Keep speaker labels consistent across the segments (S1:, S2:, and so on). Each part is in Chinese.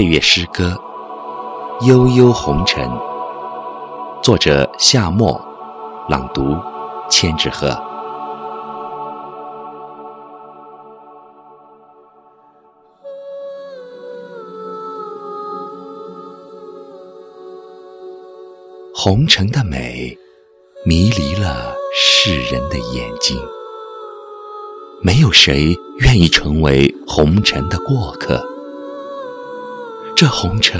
S1: 配乐诗歌《悠悠红尘》，作者夏末，朗读千纸鹤。红尘的美，迷离了世人的眼睛。没有谁愿意成为红尘的过客。这红尘，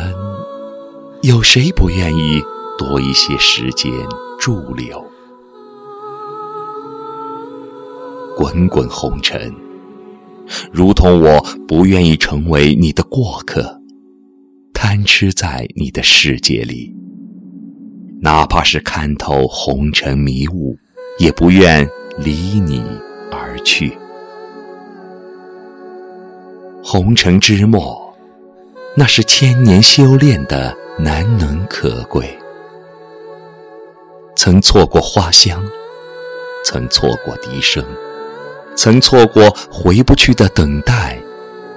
S1: 有谁不愿意多一些时间驻留？滚滚红尘，如同我不愿意成为你的过客，贪吃在你的世界里。哪怕是看透红尘迷雾，也不愿离你而去。红尘之末，那是千年修炼的难能可贵。曾错过花香，曾错过笛声，曾错过回不去的等待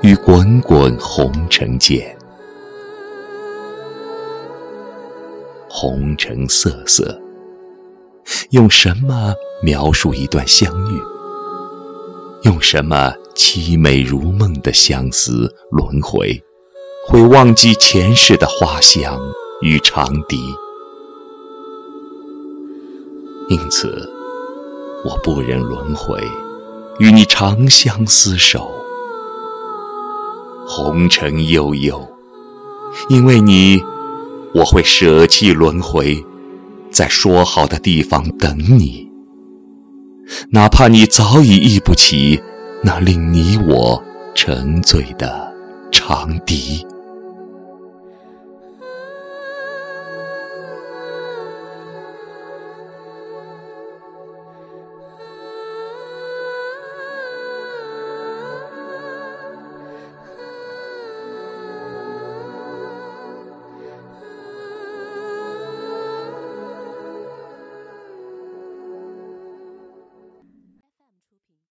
S1: 与滚滚红尘间。红尘瑟瑟，用什么描述一段相遇？用什么凄美如梦的相思轮回，会忘记前世的花香与长笛？因此，我不忍轮回，与你长相厮守。红尘悠悠，因为你。我会舍弃轮回，在说好的地方等你，哪怕你早已忆不起那令你我沉醉的长笛。